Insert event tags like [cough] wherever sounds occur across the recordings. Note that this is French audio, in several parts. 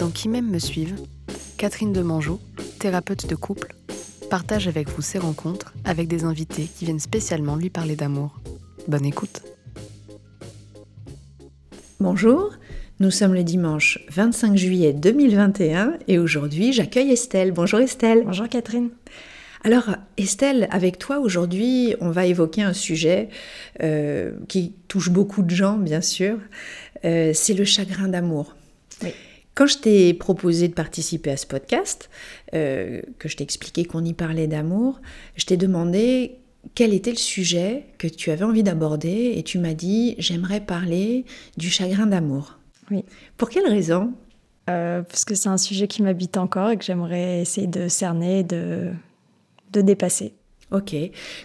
Dans Qui m'aime me suivent, Catherine Demangeau, thérapeute de couple, partage avec vous ses rencontres avec des invités qui viennent spécialement lui parler d'amour. Bonne écoute. Bonjour, nous sommes le dimanche 25 juillet 2021 et aujourd'hui j'accueille Estelle. Bonjour Estelle. Bonjour Catherine. Alors Estelle, avec toi aujourd'hui, on va évoquer un sujet euh, qui touche beaucoup de gens bien sûr, euh, c'est le chagrin d'amour. Quand je t'ai proposé de participer à ce podcast, euh, que je t'ai expliqué qu'on y parlait d'amour, je t'ai demandé quel était le sujet que tu avais envie d'aborder et tu m'as dit j'aimerais parler du chagrin d'amour. Oui. Pour quelle raison? Euh, Parce que c'est un sujet qui m'habite encore et que j'aimerais essayer de cerner, de, de dépasser. Ok.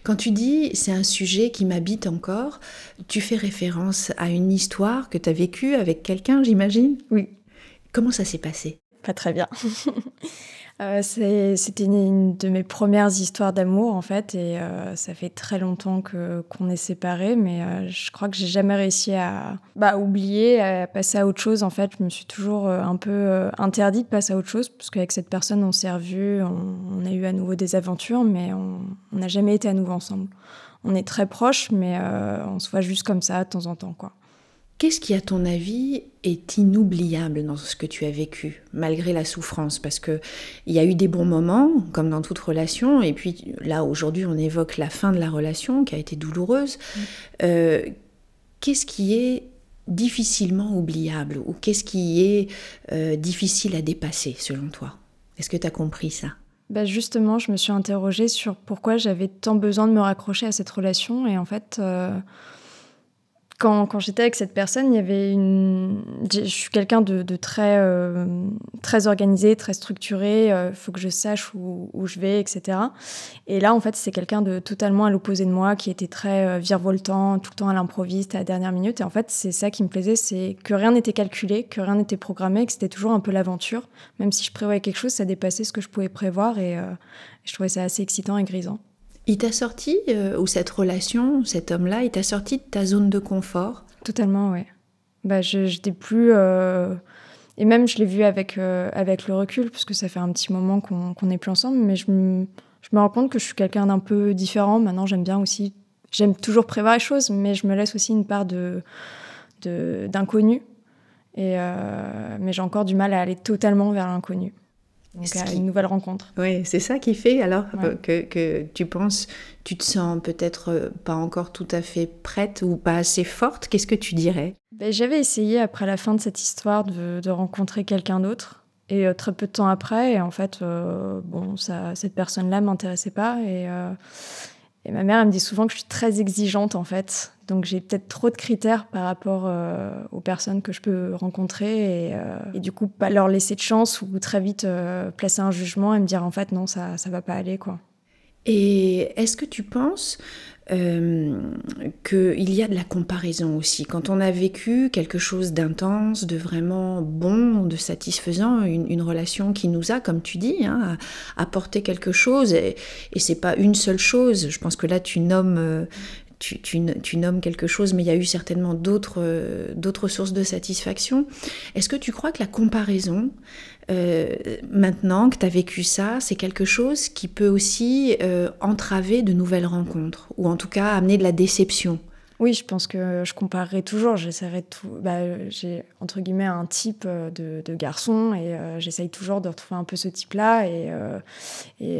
Quand tu dis c'est un sujet qui m'habite encore, tu fais référence à une histoire que tu as vécue avec quelqu'un, j'imagine? Oui. Comment ça s'est passé? Pas très bien. [laughs] Euh, c'était une de mes premières histoires d'amour en fait et euh, ça fait très longtemps qu'on est séparés mais euh, je crois que j'ai jamais réussi à bah, oublier à passer à autre chose en fait. Je me suis toujours un peu interdit de passer à autre chose parce qu'avec cette personne on s'est revus on, on, a eu à nouveau des aventures mais on n'a jamais été à nouveau ensemble. On est très proches mais on se voit juste comme ça de temps en temps quoi Qu'est-ce qui, à ton avis, est inoubliable dans ce que tu as vécu, malgré la souffrance? Parce qu'il y a eu des bons moments, comme dans toute relation, et puis là, aujourd'hui, on évoque la fin de la relation qui a été douloureuse. Mmh. Euh, qu'est-ce qui est difficilement oubliable ou qu'est-ce qui est euh, difficile à dépasser, selon toi? Est-ce que tu as compris ça? Bah justement, je me suis interrogée sur pourquoi j'avais tant besoin de me raccrocher à cette relation. Et en fait, euh, quand, j'étais avec cette personne, il y avait une. Je suis quelqu'un de, très, euh, très organisé, très structuré. Il euh, faut que je sache où, où, je vais, etc. Et là, en fait, c'est quelqu'un de totalement à l'opposé de moi, qui était très euh, virevoltant, tout le temps à l'improviste, à la dernière minute. Et en fait, c'est ça qui me plaisait, c'est que rien n'était calculé, que rien n'était programmé, que c'était toujours un peu l'aventure. Même si je prévoyais quelque chose, ça dépassait ce que je pouvais prévoir. Et, et je trouvais ça assez excitant et grisant. Il t'a sorti, euh, ou cette relation, cet homme-là, il t'a sorti de ta zone de confort? Totalement, oui. Bah, j'étais plus. Euh... Et même, je l'ai vu avec, euh, avec le recul, parce que ça fait un petit moment qu'on n'est plus ensemble, mais je me, je rends compte que je suis quelqu'un d'un peu différent. Maintenant, j'aime bien aussi. J'aime toujours prévoir les choses, mais je me laisse aussi une part de d'inconnu. Et mais j'ai encore du mal à aller totalement vers l'inconnu. Donc à une nouvelle rencontre. Oui, c'est ça qui fait alors ouais. que, que, tu penses, tu te sens peut-être euh, pas encore tout à fait prête ou pas assez forte. Qu'est-ce que tu dirais? Ben, J'avais essayé après la fin de cette histoire de, de rencontrer quelqu'un d'autre. Et euh, très peu de temps après, et en fait, euh, bon, ça, cette personne-là m'intéressait pas. Et, euh, et ma mère, elle me dit souvent que je suis très exigeante, en fait. Donc j'ai peut-être trop de critères par rapport euh, aux personnes que je peux rencontrer et, euh, et, du coup pas leur laisser de chance ou très vite euh, placer un jugement et me dire en fait non ça ça va pas aller quoi. Et est-ce que tu penses euh, qu'il y a de la comparaison aussi Quand on a vécu quelque chose d'intense, de vraiment bon, de satisfaisant, une, relation qui nous a, comme tu dis, hein, apporté quelque chose, et, et c'est pas une seule chose. Je pense que là tu nommes euh, tu, nommes quelque chose, mais il y a eu certainement d'autres euh, sources de satisfaction. Est-ce que tu crois que la comparaison, euh, maintenant que tu as vécu ça, c'est quelque chose qui peut aussi euh, entraver de nouvelles rencontres, ou en tout cas amener de la déception oui, je pense que je comparerai toujours. J'essaierai tout. Bah, j'ai entre guillemets un type de, de garçon et euh, j'essaye toujours de retrouver un peu ce type-là. Et, euh,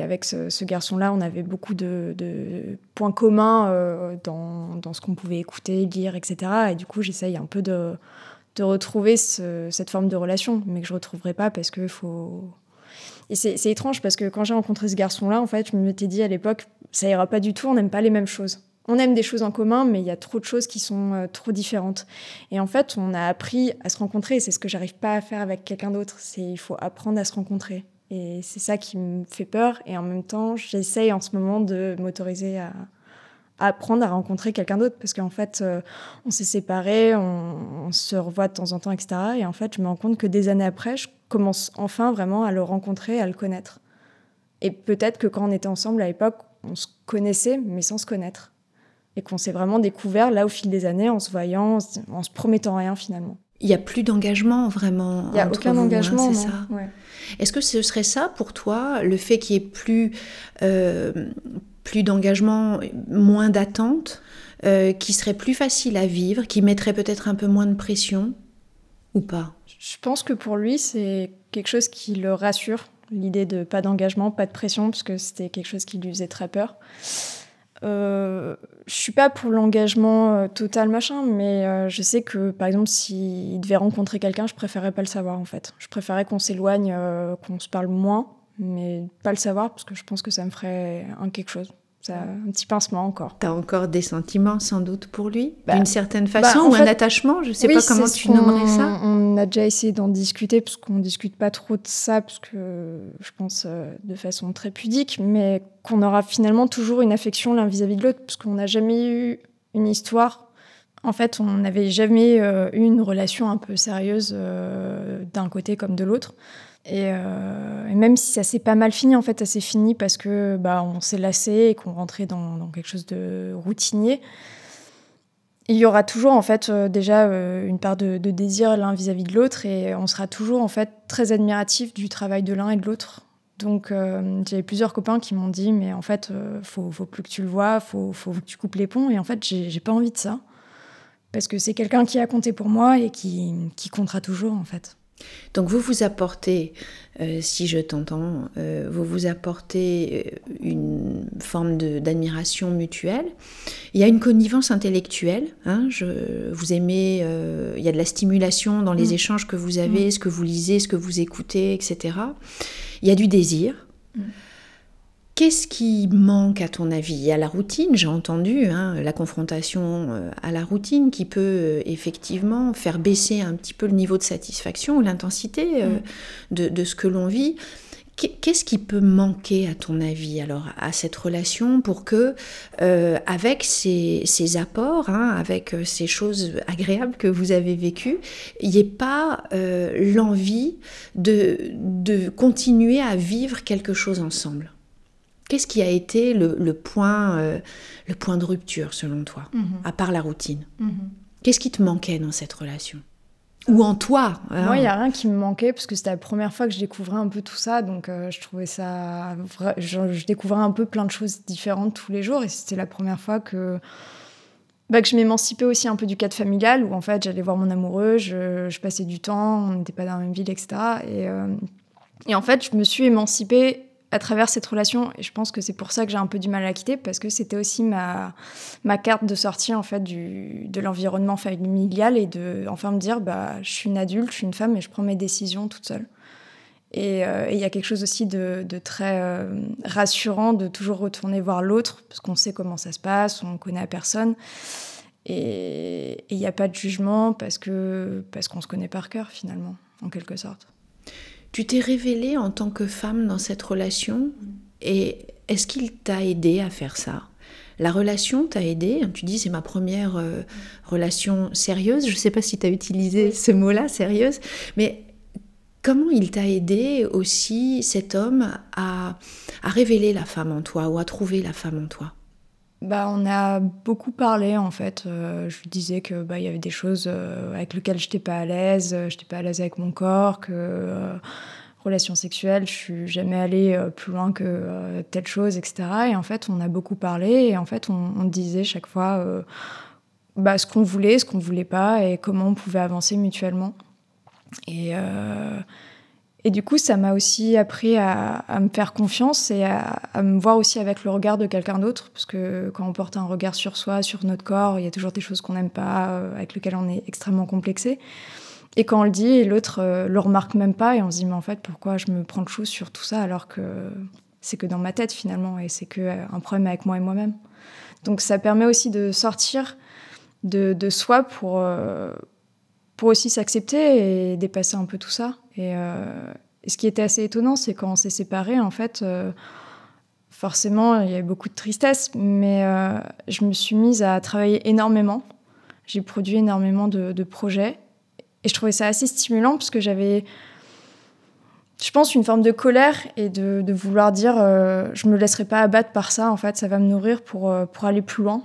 avec ce, garçon-là, on avait beaucoup de, points communs euh, dans, dans, ce qu'on pouvait écouter, lire, etc. Et du coup, j'essaye un peu de, de retrouver ce, cette forme de relation, mais que je retrouverai pas parce que faut. Et c'est étrange parce que quand j'ai rencontré ce garçon-là, en fait, je me m'étais dit à l'époque, ça ira pas du tout, on n'aime pas les mêmes choses on aime des choses en commun, mais il y a trop de choses qui sont euh, trop différentes. Et en fait, on a appris à se rencontrer. C'est ce que j'arrive pas à faire avec quelqu'un d'autre. C'est il faut apprendre à se rencontrer. Et c'est ça qui me fait peur. Et en même temps, j'essaye en ce moment de m'autoriser à, apprendre à rencontrer quelqu'un d'autre. Parce qu'en fait, euh, on s'est séparés, on, on, se revoit de temps en temps, etc. Et en fait, je me rends compte que des années après, je commence enfin vraiment à le rencontrer, à le connaître. Et peut-être que quand on était ensemble à l'époque, on se connaissait, mais sans se connaître et qu'on s'est vraiment découvert là au fil des années en se voyant, en se, promettant rien finalement. Il n'y a plus d'engagement vraiment. Il n'y a aucun vous, hein, engagement, c'est ça. Ouais. Est-ce que ce serait ça pour toi, le fait qu'il y ait plus, euh, plus d'engagement, moins d'attente, euh, qui serait plus facile à vivre, qui mettrait peut-être un peu moins de pression ou pas? Je pense que pour lui, c'est quelque chose qui le rassure, l'idée de pas d'engagement, pas de pression, parce que c'était quelque chose qui lui faisait très peur. Euh, je suis pas pour l'engagement euh, total machin, mais euh, je sais que par exemple s'il devait rencontrer quelqu'un, je préférerais pas le savoir en fait. Je préférerais qu'on s'éloigne, qu'on se parle moins, mais pas le savoir parce que je pense que ça me ferait un quelque chose. Ça, un petit pincement encore. T'as encore des sentiments sans doute pour lui, Bah, d'une certaine façon, en ou un attachement, je sais Oui, pas comment tu nommerais ça. On a déjà essayé d'en discuter, parce qu'on discute pas trop de ça, parce que je pense euh, de façon très pudique, mais qu'on aura finalement toujours une affection l'un vis-à-vis de l'autre, parce qu'on n'a jamais eu une histoire. En fait, on n'avait jamais euh, eu une relation un peu sérieuse euh, d'un côté comme de l'autre. Et, euh, et même si ça s'est pas mal fini, en fait, ça s'est fini parce que bah, on s'est lassé et qu'on rentrait dans, quelque chose de routinier. Il y aura toujours en fait euh, déjà euh, une part de, désir l'un vis-à-vis de l'autre et on sera toujours en fait très admiratif du travail de l'un et de l'autre. Donc j'avais plusieurs copains qui m'ont dit mais en fait faut, faut plus que tu le vois, faut, faut que tu coupes les ponts et en fait j'ai j'ai pas envie de ça parce que c'est quelqu'un qui a compté pour moi et qui, qui comptera toujours en fait. Donc vous vous apportez, euh, si je t'entends, euh, vous vous apportez euh, une forme d'admiration mutuelle. Il y a une connivence intellectuelle. hein, je, vous aimez, euh, il y a de la stimulation dans les Mm. échanges que vous avez, ce que vous lisez, ce que vous écoutez, etc. Il y a du désir. Mm. Qu'est-ce qui manque à ton avis? Il y a la routine, j'ai entendu, hein, la confrontation euh, à la routine qui peut euh, effectivement faire baisser un petit peu le niveau de satisfaction ou l'intensité euh, de, de ce que l'on vit. Qu'est- Qu'est-ce qui peut manquer à ton avis alors à cette relation pour que, euh, avec ces, ces apports, hein, avec ces choses agréables que vous avez vécues, il n'y ait pas euh, l'envie de, de continuer à vivre quelque chose ensemble? Qu'est-ce qui a été le, le point, euh, le point de rupture selon toi, à part la routine Qu'est-ce qui te manquait dans cette relation? Ou en toi hein Moi, il n'y a rien qui me manquait parce que c'était la première fois que je découvrais un peu tout ça. Donc, euh, je trouvais ça. Je, je découvrais un peu plein de choses différentes tous les jours. Et c'était la première fois que. bah, que je m'émancipais aussi un peu du cadre familial où en fait j'allais voir mon amoureux, je, je passais du temps, on n'était pas dans la même ville, etc. Et, euh, et en fait, je me suis émancipée à travers cette relation et je pense que c'est pour ça que j'ai un peu du mal à la quitter parce que c'était aussi ma, carte de sortie en fait du, de l'environnement familial et de enfin me dire bah je suis une adulte, je suis une femme et je prends mes décisions toute seule. Et euh, il y a quelque chose aussi de, très euh, rassurant de toujours retourner voir l'autre parce qu'on sait comment ça se passe, on connaît personne et il n'y a pas de jugement parce que parce qu'on se connaît par cœur finalement en quelque sorte. Tu t'es révélée en tant que femme dans cette relation et est-ce qu'il t'a aidé à faire ça? La relation t'a aidé? Tu dis c'est ma première euh, relation sérieuse. Je ne sais pas si tu as utilisé ce mot-là, sérieuse, mais comment il t'a aidé aussi cet homme à, à révéler la femme en toi ou à trouver la femme en toi? Bah, on a beaucoup parlé en fait. Euh, je lui disais que bah, il y avait des choses euh, avec lesquelles j'étais pas à l'aise. euh, J'étais pas à l'aise avec mon corps, que euh, relation sexuelle, je suis jamais allée plus loin que telle chose, etc. Et en fait, on a beaucoup parlé et en fait, on, disait chaque fois bah, ce qu'on voulait, ce qu'on voulait pas et comment on pouvait avancer mutuellement. Et du coup, ça m'a aussi appris à, me faire confiance et à, me voir aussi avec le regard de quelqu'un d'autre. Parce que quand on porte un regard sur soi, sur notre corps, il y a toujours des choses qu'on n'aime pas, euh, avec lesquelles on est extrêmement complexé. Et quand on le dit, l'autre euh, le remarque même pas, et on se dit, mais en fait, pourquoi je me prends le chou sur tout ça alors que c'est que dans ma tête finalement, et c'est que euh, problème avec moi et moi-même. Donc ça permet aussi de sortir de, soi pour, pour aussi s'accepter et dépasser un peu tout ça. Et, euh, et ce qui était assez étonnant, c'est quand on s'est séparés, en fait, euh, forcément, il y avait beaucoup de tristesse, mais euh, je me suis mise à travailler énormément. J'ai produit énormément de, projets et je trouvais ça assez stimulant parce que j'avais, je pense, une forme de colère et de, vouloir dire euh, je me laisserai pas abattre par ça, en fait, ça va me nourrir pour, pour aller plus loin.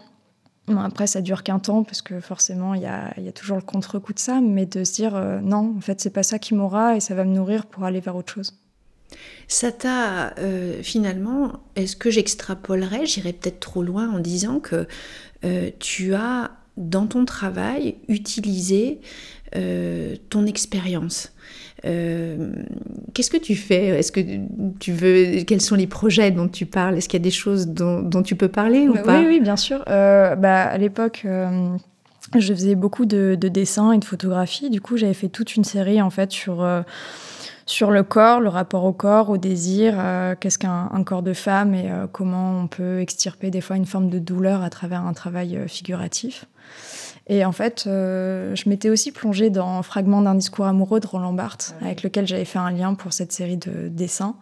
Après, ça dure qu'un temps parce que forcément, il y a, toujours le contre-coup de ça, mais de se dire non, en fait, c'est pas ça qui m'aura et ça va me nourrir pour aller vers autre chose. Ça t'a finalement, est-ce que j'extrapolerais, j'irais peut-être trop loin en disant que tu as dans ton travail utilisé ton expérience? Euh, qu'est-ce que tu fais? Est-ce que tu veux Quels sont les projets dont tu parles? Est-ce qu'il y a des choses dont, tu peux parler ou bah pas? Oui, oui, bien sûr. Euh, bah, à l'époque. Euh, je faisais beaucoup de, dessins et de photographies. Du coup, j'avais fait toute une série en fait sur sur le corps, le rapport au corps, au désir, qu'est-ce qu'un corps de femme et comment on peut extirper des fois une forme de douleur à travers un travail figuratif. Et en fait, euh, je m'étais aussi plongée dans Fragment d'un discours amoureux de Roland Barthes, avec lequel j'avais fait un lien pour cette série de dessins.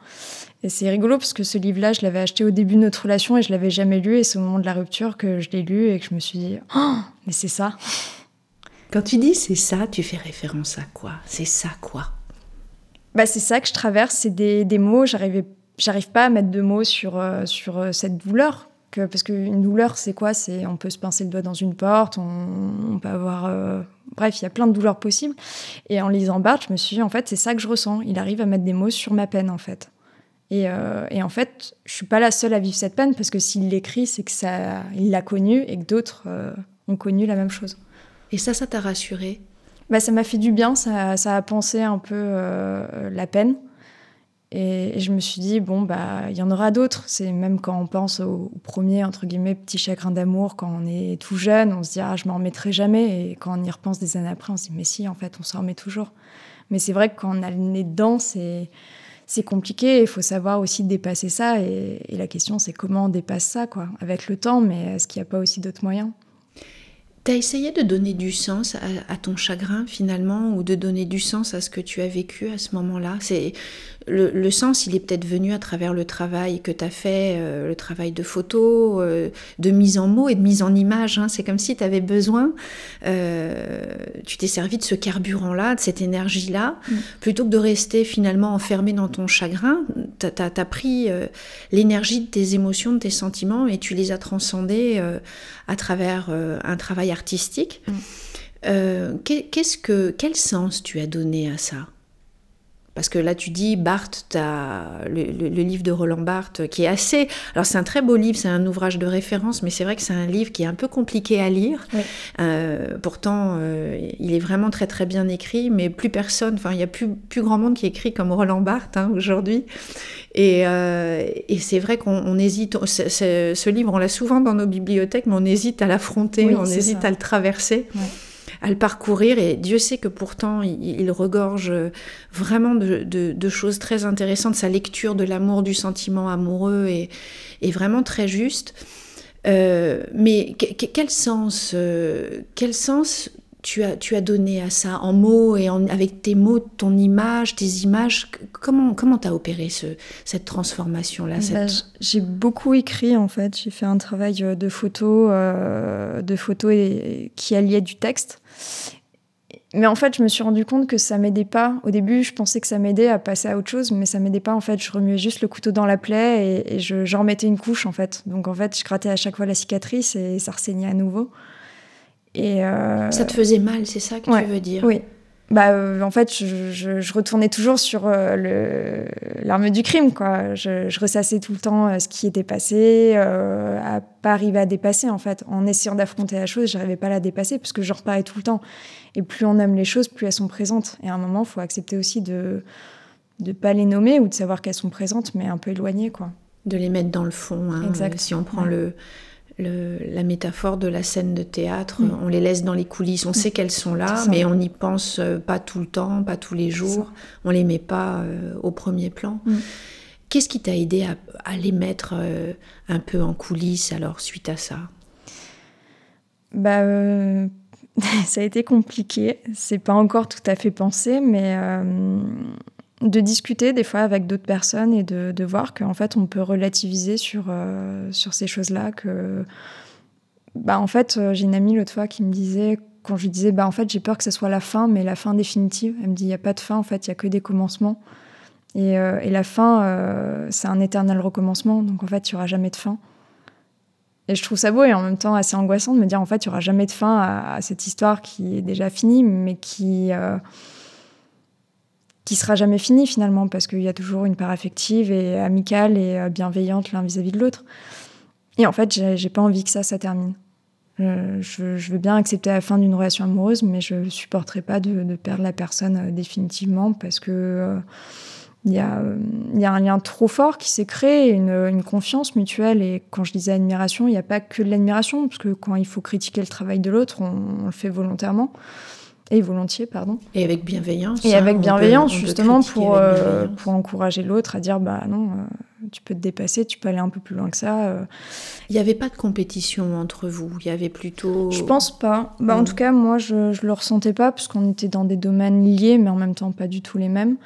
Et c'est rigolo parce que ce livre-là, je l'avais acheté au début de notre relation et je l'avais jamais lu. Et c'est au moment de la rupture que je l'ai lu et que je me suis dit, oh, mais c'est ça. Quand tu dis c'est ça, tu fais référence à quoi? C'est ça quoi? Bah, C'est ça que je traverse, c'est des, des mots. J'arrive pas à mettre de mots sur, euh, sur euh, cette douleur que, parce qu'une douleur, c'est quoi? C'est on peut se pincer le doigt dans une porte, on, peut avoir, euh, bref, il y a plein de douleurs possibles. Et en lisant Barthes, je me suis dit en fait, c'est ça que je ressens. Il arrive à mettre des mots sur ma peine en fait. Et, euh, et en fait, je suis pas la seule à vivre cette peine parce que s'il l'écrit, c'est que ça, il l'a connu et que d'autres euh, ont connu la même chose. Et ça, ça t'a rassuré bah, ça m'a fait du bien, ça, ça a pensé un peu la peine. Et, je me suis dit, bon, bah, il y en aura d'autres. C'est même quand on pense au, premier, entre guillemets, petit chagrin d'amour, quand on est tout jeune, on se dit, ah, je m'en remettrai jamais. Et quand on y repense des années après, on se dit, mais si, en fait, on s'en remet toujours. Mais c'est vrai que quand on a le nez dedans, c'est, c'est compliqué. Il faut savoir aussi dépasser ça. Et, la question, c'est comment on dépasse ça, quoi, avec le temps. Mais est-ce qu'il n'y a pas aussi d'autres moyens? Tu as essayé de donner du sens à, ton chagrin finalement, ou de donner du sens à ce que tu as vécu à ce moment-là? C'est le, sens, il est peut-être venu à travers le travail que tu as fait, euh, le travail de photo, euh, de mise en mots et de mise en image. Hein. C'est comme si tu avais besoin, euh, tu t'es servi de ce carburant-là, de cette énergie-là, mm. plutôt que de rester finalement enfermé dans ton chagrin. Tu as, pris l'énergie de tes émotions, de tes sentiments, et tu les as transcendés à travers un travail artistique. Mm. qu'est-ce que, quel sens tu as donné à ça? Parce que là, tu dis, Barthes, as le, livre de Roland Barthes, qui est assez... Alors, c'est un très beau livre, c'est un ouvrage de référence, mais c'est vrai que c'est un livre qui est un peu compliqué à lire. Euh, pourtant, euh, il est vraiment très, très bien écrit, mais plus personne, enfin, il n'y a plus, plus grand monde qui écrit comme Roland Barthes hein, aujourd'hui. Et, euh, et c'est vrai qu'on hésite... ce livre, on l'a souvent dans nos bibliothèques, mais on hésite à l'affronter, on hésite à le traverser à le parcourir. Et Dieu sait que pourtant, il, regorge vraiment de, choses très intéressantes. Sa lecture de l'amour, du sentiment amoureux est, est vraiment très juste. Euh, mais quel sens, euh, quel sens tu as, tu as donné à ça en mots et en, avec tes mots, ton image, tes images Comment comment as opéré ce, cette transformation-là bah, J'ai beaucoup écrit en fait. J'ai fait un travail euh, de photo, de photos et, qui alliait du texte. Mais en fait, je me suis rendu compte que ça m'aidait pas. Au début, je pensais que ça m'aidait à passer à autre chose, mais ça m'aidait pas. En fait, je remuais juste le couteau dans la plaie et, je, j'en remettais une couche, en fait. Donc, en fait, je grattais à chaque fois la cicatrice et ça ressaignait à nouveau. Et euh, Ça te faisait mal, c'est ça que tu veux dire Oui. Bah, euh, en fait, je, retournais toujours sur euh, l'arme du crime, quoi. Je, ressassais tout le temps ce qui était passé, à pas arriver à dépasser, en fait. En essayant d'affronter la chose, j'arrivais pas à la dépasser parce que je reparais tout le temps. Et plus on aime les choses, plus elles sont présentes. Et à un moment, il faut accepter aussi de ne pas les nommer ou de savoir qu'elles sont présentes, mais un peu éloignées, quoi. De les mettre dans le fond. Hein. Exact. Si on prend le la métaphore de la scène de théâtre, mm. on les laisse dans les coulisses, on mm. sait qu'elles sont là, mais on n'y pense euh, pas tout le temps, pas tous les jours, on les met pas euh, au premier plan. Mm. Qu'est-ce qui t'a aidé à, les mettre euh, un peu en coulisses alors suite à ça? Bah, [laughs] ça a été compliqué. C'est pas encore tout à fait pensé, mais de discuter des fois avec d'autres personnes et de, de voir qu'en fait on peut relativiser sur, euh, sur ces choses-là. Que, bah, en fait, euh, j'ai une amie l'autre fois qui me disait, quand je lui disais, bah, en fait, j'ai peur que ce soit la fin, mais la fin définitive. Elle me dit, il n'y a pas de fin, en fait, il n'y a que des commencements. Et, euh, et la fin, c'est un éternel recommencement, donc en fait, il n'y aura jamais de fin. Et je trouve ça beau et en même temps assez angoissant de me dire en fait, il n'y aura jamais de fin à, cette histoire qui est déjà finie, mais qui. Euh, qui sera jamais finie finalement, parce qu'il y a toujours une part affective et amicale et euh, bienveillante l'un vis-à-vis de l'autre. Et en fait, j'ai pas envie que ça, ça termine. Je, veux bien accepter la fin d'une relation amoureuse, mais je supporterai pas de, perdre la personne euh, définitivement parce que il y, a, un lien trop fort qui s'est créé, une, confiance mutuelle. Et quand je disais admiration, il n'y a pas que de l'admiration, parce que quand il faut critiquer le travail de l'autre, on, le fait volontairement. Et volontiers, pardon. Et avec bienveillance. Et avec bienveillance, justement, pour, euh, pour encourager l'autre à dire bah non, euh, tu peux te dépasser, tu peux aller un peu plus loin que ça. Euh. Il n'y avait pas de compétition entre vous Il y avait plutôt. Je pense pas. Bah, En mm. tout cas, moi, je ne le ressentais pas, puisqu'on était dans des domaines liés, mais en même temps pas du tout les mêmes.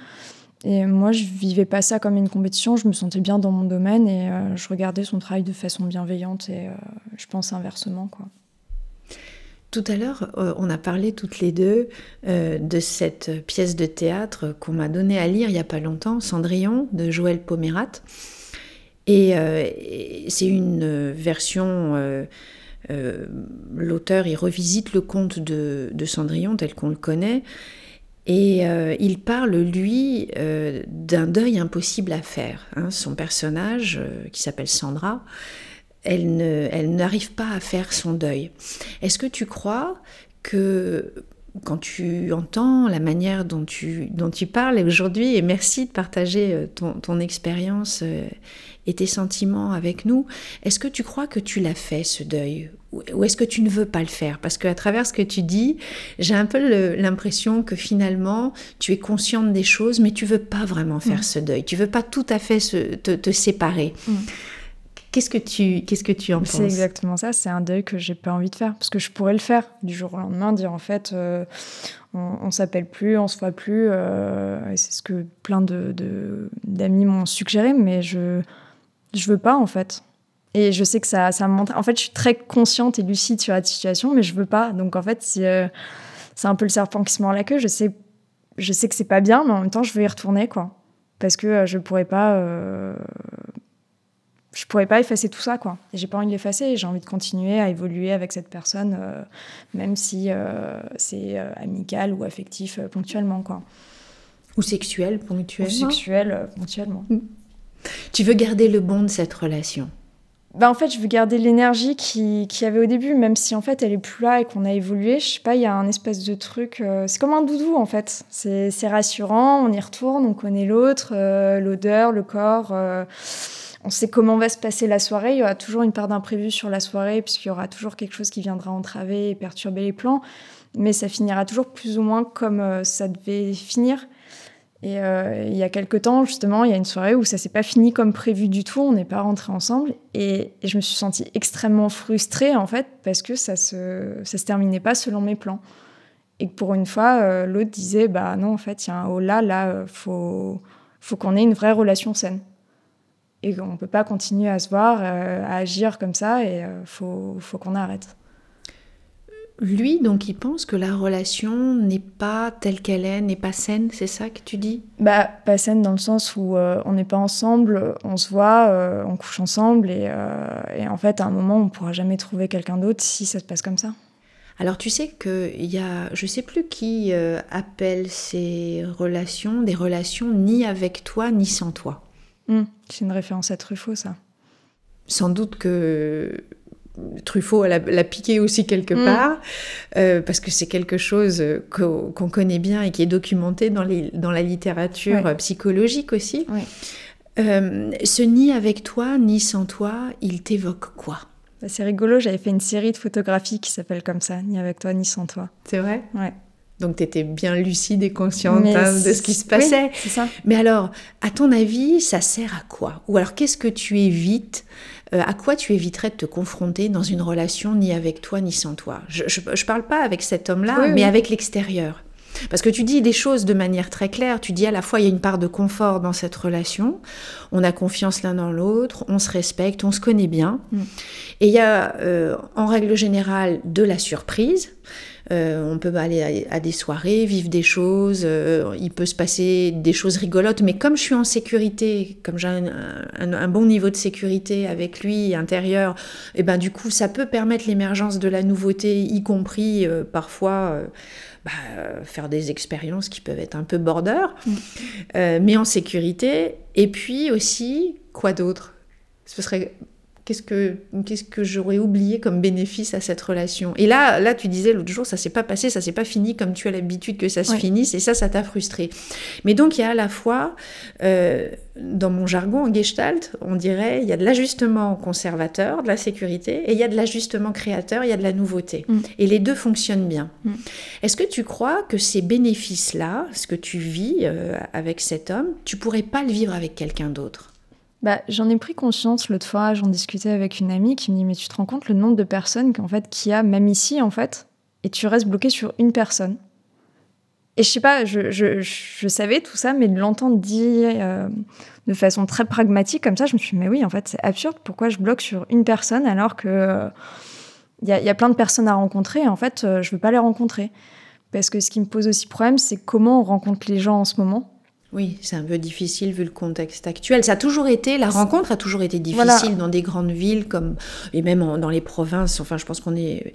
Et moi, je vivais pas ça comme une compétition. Je me sentais bien dans mon domaine et euh, je regardais son travail de façon bienveillante et euh, je pense inversement. Quoi. Tout à l'heure, euh, on a parlé toutes les deux de cette pièce de théâtre qu'on m'a donnée à lire il n'y a pas longtemps, Cendrillon, de Joël Pomérat. Et c'est une version. L'auteur, il revisite le conte de, Cendrillon tel qu'on le connaît. Et euh, il parle, lui, euh, d'un deuil impossible à faire. Hein. Son personnage, euh, qui s'appelle Sandra, elle, n'arrive pas à faire son deuil. Est-ce que tu crois que quand tu entends la manière dont tu, dont tu parles aujourd'hui, et merci de partager ton, ton expérience et tes sentiments avec nous, est-ce que tu crois que tu l'as fait, ce deuil? Ou est-ce que tu ne veux pas le faire? Parce qu'à travers ce que tu dis, j'ai un peu l'impression que finalement, tu es consciente des choses, mais tu veux pas vraiment faire mm. ce deuil. Tu veux pas tout à fait te, séparer. Mm. Qu'est-ce que tu qu'est-ce que tu en penses? C'est exactement ça. C'est un deuil que j'ai pas envie de faire parce que je pourrais le faire du jour au lendemain, dire en fait, euh, on, on s'appelle plus, on se voit plus. Euh, c'est ce que plein de d'amis m'ont suggéré, mais je je veux pas en fait. Et je sais que ça, ça me montre. En fait, je suis très consciente et lucide sur la situation, mais je veux pas. Donc en fait, euh, c'est un peu le serpent qui se mord la queue. Je sais, je sais que c'est pas bien, mais en même temps, je veux y retourner, quoi. Parce que je pourrais pas. Euh, je pourrais pas effacer tout ça, quoi. J'ai pas envie de l'effacer. J'ai envie de continuer à évoluer avec cette personne, même si c'est amical ou affectif ponctuellement, quoi. Ou sexuel ponctuellement. Ou sexuel ponctuellement. Mm. Tu veux garder le bon de cette relation? Bah en fait, je veux garder l'énergie qui y avait au début, même si en fait elle est plus là et qu'on a évolué. Je sais pas, il y a un espèce de truc. Euh, c'est comme un doudou en fait. C'est rassurant, on y retourne, on connaît l'autre, euh, l'odeur, le corps. Euh, on sait comment va se passer la soirée. Il y aura toujours une part d'imprévu sur la soirée, puisqu'il y aura toujours quelque chose qui viendra entraver et perturber les plans. Mais ça finira toujours plus ou moins comme ça devait finir. Et euh, il y a quelques temps, justement, il y a une soirée où ça s'est pas fini comme prévu du tout, on n'est pas rentrés ensemble. Et, je me suis sentie extrêmement frustrée, en fait, parce que ça se, ça se terminait pas selon mes plans. Et pour une fois, euh, l'autre disait, bah non, en fait, il y a un haut là, là, euh, faut, faut qu'on ait une vraie relation saine. Et qu'on peut pas continuer à se voir, à agir comme ça, et faut, faut qu'on arrête lui, donc, il pense que la relation n'est pas telle qu'elle est, n'est pas saine, c'est ça que tu dis? Bah, pas saine dans le sens où euh, on n'est pas ensemble, on se voit, euh, on couche ensemble, euh, et, en fait, à un moment, on ne pourra jamais trouver quelqu'un d'autre si ça se passe comme ça. Alors, tu sais qu'il y a, je sais plus qui appelle ces relations des relations ni avec toi, ni sans toi. Hmm, c'est une référence à Truffaut, ça. Sans doute que Truffaut l'a piqué aussi quelque mm. part, euh, parce que c'est quelque chose qu'on connaît bien et qui est documenté dans, les, dans la littérature psychologique aussi. Euh, ce ni avec toi, ni sans toi, il t'évoque quoi? Bah, C'est rigolo, j'avais fait une série de photographies qui s'appelle comme ça, ni avec toi, ni sans toi. C'est vrai? Ouais. Donc tu étais bien lucide et consciente hein, de ce qui se passait. ça. Mais alors, à ton avis, ça sert à quoi? Ou alors qu'est-ce que tu évites euh, à quoi tu éviterais de te confronter dans une relation ni avec toi ni sans toi? Je ne parle pas avec cet homme-là, mais avec l'extérieur. Parce que tu dis des choses de manière très claire, tu dis à la fois il y a une part de confort dans cette relation, on a confiance l'un dans l'autre, on se respecte, on se connaît bien, mm. et il y a euh, en règle générale de la surprise, on peut aller à, des soirées, vivre des choses, il peut se passer des choses rigolotes, mais comme je suis en sécurité, comme j'ai un, bon niveau de sécurité avec lui intérieur, et eh ben du coup ça peut permettre l'émergence de la nouveauté, y compris parfois bah, faire des expériences qui peuvent être un peu border, mm. euh, mais en sécurité. Et puis aussi, quoi d'autre? Ce serait Qu'est-ce que, qu'est-ce que j'aurais oublié comme bénéfice à cette relation? Et là, là, tu disais l'autre jour, ça s'est pas passé, ça s'est pas fini comme tu as l'habitude que ça se finisse, et ça, ça t'a frustré. Mais donc, il y a à la fois, euh, dans mon jargon en gestalt, on dirait, il y a de l'ajustement conservateur, de la sécurité, et il y a de l'ajustement créateur, il y a de la nouveauté. Mm. Et les deux fonctionnent bien. Mm. Est-ce que tu crois que ces bénéfices-là, ce que tu vis euh, avec cet homme, tu pourrais pas le vivre avec quelqu'un d'autre? Bah, J'en ai pris conscience l'autre fois, j'en discutais avec une amie qui me dit Mais tu te rends compte le nombre de personnes qu'en fait, qu'il y a, même ici, en fait, et tu restes bloqué sur une personne. Et je sais pas, je, je, je savais tout ça, mais de l'entendre dire euh, de façon très pragmatique comme ça, je me suis dit Mais oui, en fait, c'est absurde, pourquoi je bloque sur une personne alors que. Il y, y, a plein de personnes à rencontrer, et en fait, euh, je veux pas les rencontrer? Parce que ce qui me pose aussi problème, c'est comment on rencontre les gens en ce moment. Oui, c'est un peu difficile vu le contexte actuel. Ça a toujours été, la rencontre a toujours été difficile dans des grandes villes comme et même dans les provinces. Enfin, je pense qu'on est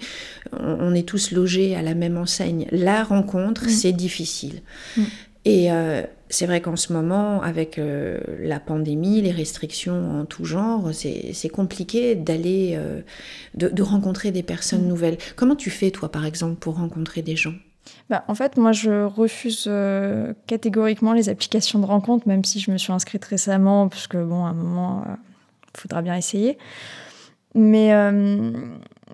on, est tous logés à la même enseigne. La rencontre, mm. c'est difficile. Mm. Et euh, c'est vrai qu'en ce moment, avec euh, la pandémie, les restrictions en tout genre, c'est compliqué d'aller, euh, de, rencontrer des personnes mm. nouvelles. Comment tu fais, toi, par exemple, pour rencontrer des gens? Bah, en fait, moi, je refuse euh, catégoriquement les applications de rencontre, même si je me suis inscrite récemment, parce que, bon, à un moment, il euh, faudra bien essayer. Mais, euh,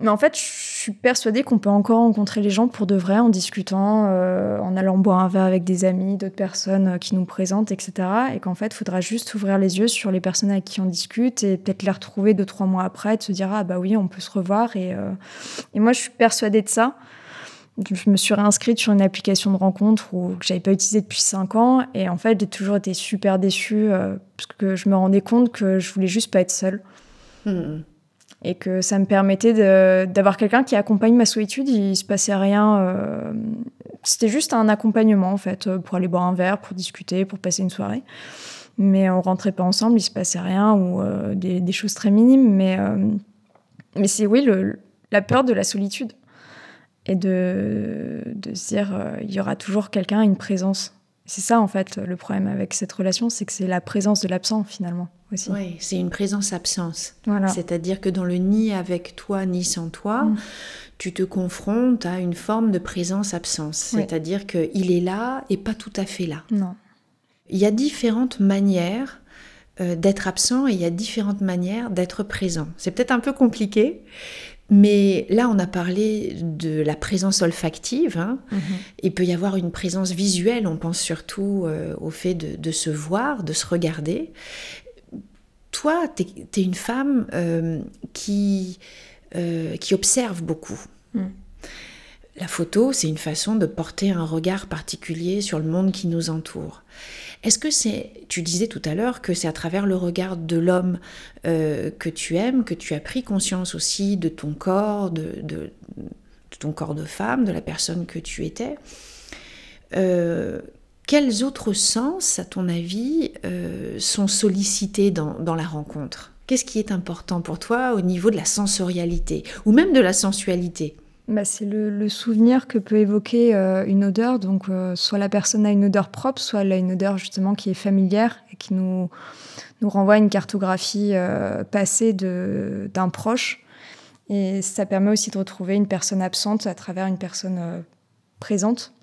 mais en fait, je suis persuadée qu'on peut encore rencontrer les gens pour de vrai en discutant, en allant boire un verre avec des amis, d'autres personnes qui nous présentent, etc. Et qu'en fait, il faudra juste ouvrir les yeux sur les personnes avec qui on discute et peut-être les retrouver deux, trois mois après et de se dire, ah bah oui, on peut se revoir. Et moi, je suis persuadée de ça je me suis réinscrite sur une application de rencontre où, que j'avais pas utilisée depuis 5 ans. Et en fait, j'ai toujours été super déçue euh, parce que je me rendais compte que je voulais juste pas être seule. Hmm. Et que ça me permettait d'avoir quelqu'un qui accompagne ma solitude. Il se passait rien. Euh, c'était juste un accompagnement, en fait, pour aller boire un verre, pour discuter, pour passer une soirée. Mais on rentrait pas ensemble, il se passait rien ou euh, des, des, choses très minimes. Mais, mais c'est, oui, le, la peur de la solitude et de, de se dire euh, il y aura toujours quelqu'un, une présence. C'est ça en fait le problème avec cette relation, c'est que c'est la présence de l'absent finalement aussi. Oui, c'est une présence-absence. Voilà. C'est-à-dire que dans le ni avec toi ni sans toi, mm. tu te confrontes à une forme de présence-absence. C'est-à-dire qu'il est là et pas tout à fait là. Non. Il y a différentes manières euh, d'être absent et il y a différentes manières d'être présent. C'est peut-être un peu compliqué, mais là, on a parlé de la présence olfactive. Hein. Mhm. Il peut y avoir une présence visuelle. On pense surtout euh, au fait de, se voir, de se regarder. Toi, tu es, une femme euh, qui, euh, qui observe beaucoup. Mm. La photo, c'est une façon de porter un regard particulier sur le monde qui nous entoure. Est-ce que c'est, tu disais tout à l'heure que c'est à travers le regard de l'homme euh, que tu aimes, que tu as pris conscience aussi de ton corps, de, ton corps de femme, de la personne que tu étais. Euh, quels autres sens, à ton avis, euh, sont sollicités dans, dans la rencontre? Qu'est-ce qui est important pour toi au niveau de la sensorialité ou même de la sensualité? Bah, c'est le, souvenir que peut évoquer euh, une odeur. Donc, euh, soit la personne a une odeur propre, soit elle a une odeur justement qui est familière et qui nous, renvoie à une cartographie euh, passée d'un proche. Et ça permet aussi de retrouver une personne absente à travers une personne présente